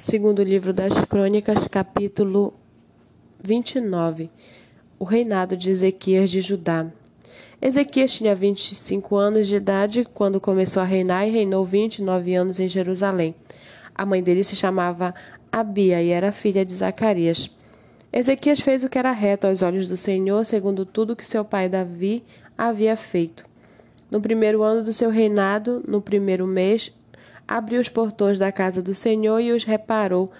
Segundo livro das Crônicas, capítulo 29. O reinado de Ezequias de Judá. Ezequias tinha 25 anos de idade quando começou a reinar e reinou 29 anos em Jerusalém. A mãe dele se chamava Abia e era filha de Zacarias. Ezequias fez o que era reto aos olhos do Senhor, segundo tudo que seu pai Davi havia feito. No primeiro ano do seu reinado, no primeiro mês, abriu os portões da casa do Senhor e os reparou.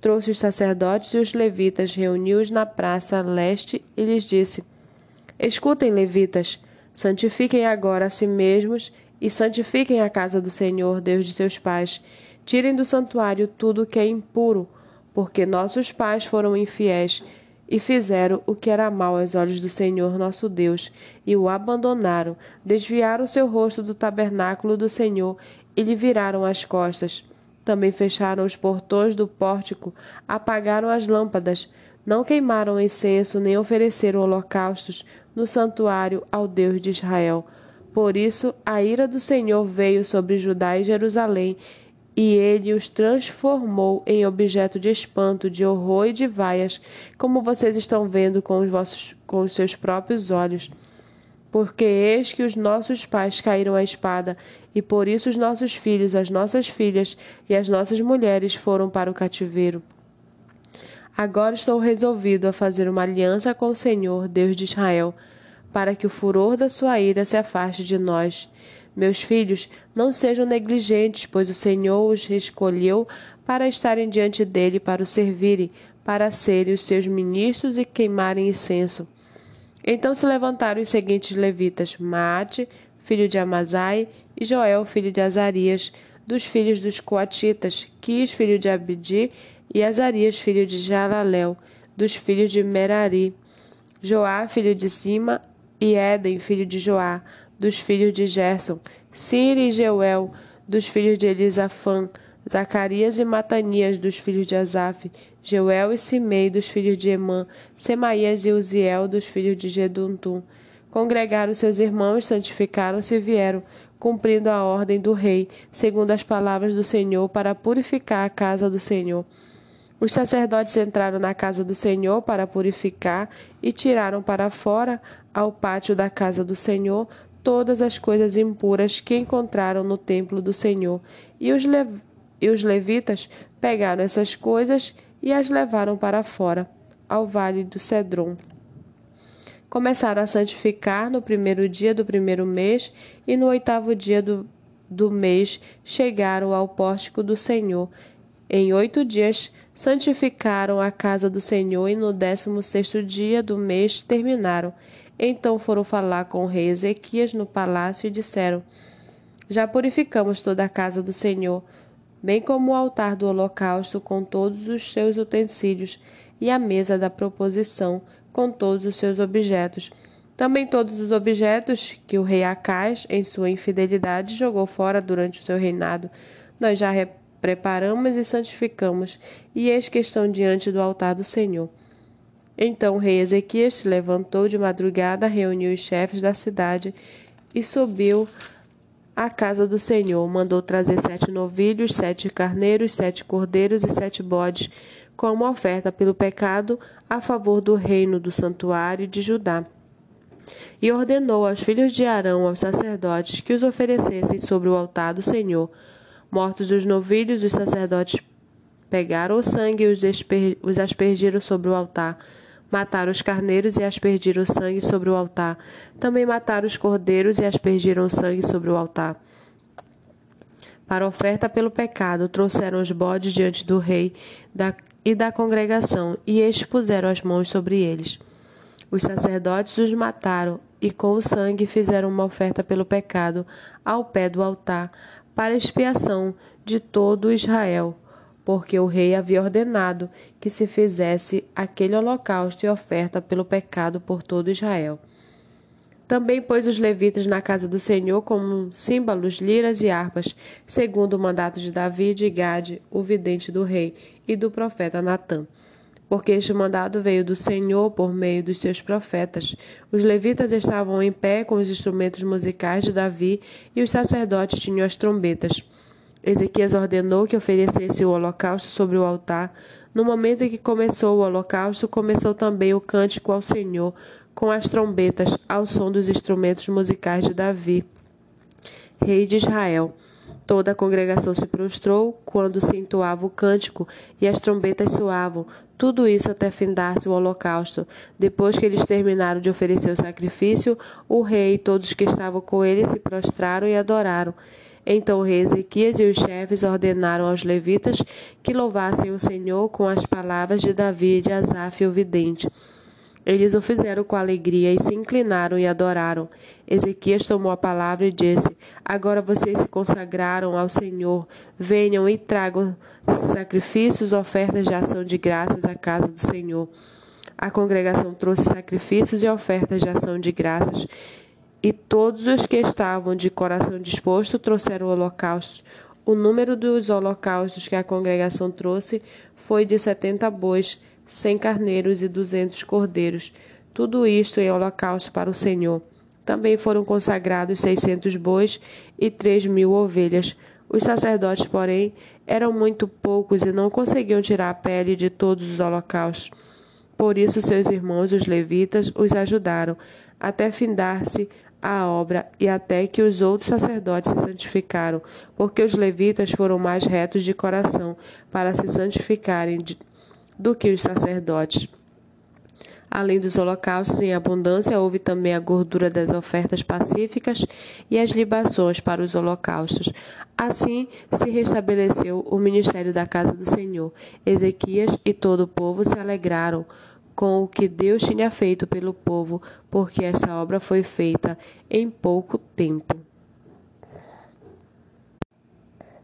Trouxe os sacerdotes e os levitas, reuniu-os na praça leste e lhes disse: Escutem, levitas, santifiquem agora a si mesmos e santifiquem a casa do Senhor, Deus de seus pais. Tirem do santuário tudo o que é impuro, porque nossos pais foram infiéis e fizeram o que era mal aos olhos do Senhor nosso Deus, e o abandonaram, desviaram seu rosto do tabernáculo do Senhor e lhe viraram as costas. Também fecharam os portões do pórtico, apagaram as lâmpadas, não queimaram incenso nem ofereceram holocaustos no santuário ao Deus de Israel. Por isso a ira do Senhor veio sobre Judá e Jerusalém, e ele os transformou em objeto de espanto, de horror e de vaias, como vocês estão vendo com os, vossos, com os seus próprios olhos porque eis que os nossos pais caíram à espada, e por isso os nossos filhos, as nossas filhas e as nossas mulheres foram para o cativeiro. Agora estou resolvido a fazer uma aliança com o Senhor, Deus de Israel, para que o furor da sua ira se afaste de nós. Meus filhos, não sejam negligentes, pois o Senhor os escolheu para estarem diante dele, para o servirem, para serem os seus ministros e queimarem incenso. Então se levantaram os seguintes levitas: Mate, filho de Amazai, e Joel, filho de Azarias, dos filhos dos Coatitas, Quis, filho de Abdi, e Azarias, filho de Jalalel, dos filhos de Merari, Joá, filho de Sima, e Éden, filho de Joá, dos filhos de Gerson, Siri e Jeuel, dos filhos de Elisafã, Zacarias e Matanias, dos filhos de Asaf, Jeuel e Simei, dos filhos de Emã, Semaías e Uziel, dos filhos de Geduntum. Congregaram seus irmãos, santificaram-se e vieram, cumprindo a ordem do rei, segundo as palavras do Senhor, para purificar a casa do Senhor. Os sacerdotes entraram na casa do Senhor para purificar e tiraram para fora, ao pátio da casa do Senhor, todas as coisas impuras que encontraram no templo do Senhor, e os levaram e os levitas pegaram essas coisas e as levaram para fora, ao vale do Cedron. Começaram a santificar no primeiro dia do primeiro mês, e no oitavo dia do, do mês chegaram ao pórtico do Senhor. Em oito dias santificaram a casa do Senhor, e no décimo sexto dia do mês terminaram. Então foram falar com o rei Ezequias no palácio e disseram: Já purificamos toda a casa do Senhor bem como o altar do holocausto com todos os seus utensílios e a mesa da proposição com todos os seus objetos. Também todos os objetos que o rei Acais, em sua infidelidade, jogou fora durante o seu reinado, nós já preparamos e santificamos, e eis que estão diante do altar do Senhor. Então o rei Ezequias se levantou de madrugada, reuniu os chefes da cidade e subiu a casa do Senhor mandou trazer sete novilhos, sete carneiros, sete cordeiros e sete bodes, como oferta pelo pecado a favor do reino do santuário de Judá. E ordenou aos filhos de Arão, aos sacerdotes, que os oferecessem sobre o altar do Senhor. Mortos os novilhos, os sacerdotes pegaram o sangue e os, aspergiram sobre o altar Mataram os carneiros e aspergiram sangue sobre o altar. Também mataram os cordeiros e aspergiram sangue sobre o altar. Para oferta pelo pecado, trouxeram os bodes diante do rei e da congregação, e estes puseram as mãos sobre eles. Os sacerdotes os mataram, e com o sangue fizeram uma oferta pelo pecado ao pé do altar, para expiação de todo Israel porque o rei havia ordenado que se fizesse aquele holocausto e oferta pelo pecado por todo Israel. Também pôs os levitas na casa do Senhor como símbolos, liras e harpas, segundo o mandato de Davi e de Gade, o vidente do rei, e do profeta Natã. Porque este mandado veio do Senhor por meio dos seus profetas. Os levitas estavam em pé com os instrumentos musicais de Davi e os sacerdotes tinham as trombetas. Ezequias ordenou que oferecesse o holocausto sobre o altar. No momento em que começou o holocausto, começou também o cântico ao Senhor, com as trombetas, ao som dos instrumentos musicais de Davi, rei de Israel. Toda a congregação se prostrou quando se entoava o cântico e as trombetas soavam, tudo isso até findar-se o holocausto. Depois que eles terminaram de oferecer o sacrifício, o rei e todos que estavam com ele se prostraram e adoraram. Então Ezequias e os chefes ordenaram aos levitas que louvassem o Senhor com as palavras de Davi e de Asaf, o vidente. Eles o fizeram com alegria e se inclinaram e adoraram. Ezequias tomou a palavra e disse: Agora vocês se consagraram ao Senhor. Venham e tragam sacrifícios, ofertas de ação de graças à casa do Senhor. A congregação trouxe sacrifícios e ofertas de ação de graças, e todos os que estavam de coração disposto trouxeram holocaustos. O número dos holocaustos que a congregação trouxe foi de setenta bois cem carneiros e duzentos cordeiros, tudo isto em holocausto para o Senhor. Também foram consagrados seiscentos bois e três mil ovelhas. Os sacerdotes, porém, eram muito poucos e não conseguiam tirar a pele de todos os holocaustos. Por isso, seus irmãos, os levitas, os ajudaram, até findar-se a obra e até que os outros sacerdotes se santificaram, porque os levitas foram mais retos de coração para se santificarem do que os sacerdotes. Além dos holocaustos em abundância, houve também a gordura das ofertas pacíficas e as libações para os holocaustos. Assim se restabeleceu o ministério da casa do Senhor. Ezequias e todo o povo se alegraram com o que Deus tinha feito pelo povo, porque esta obra foi feita em pouco tempo.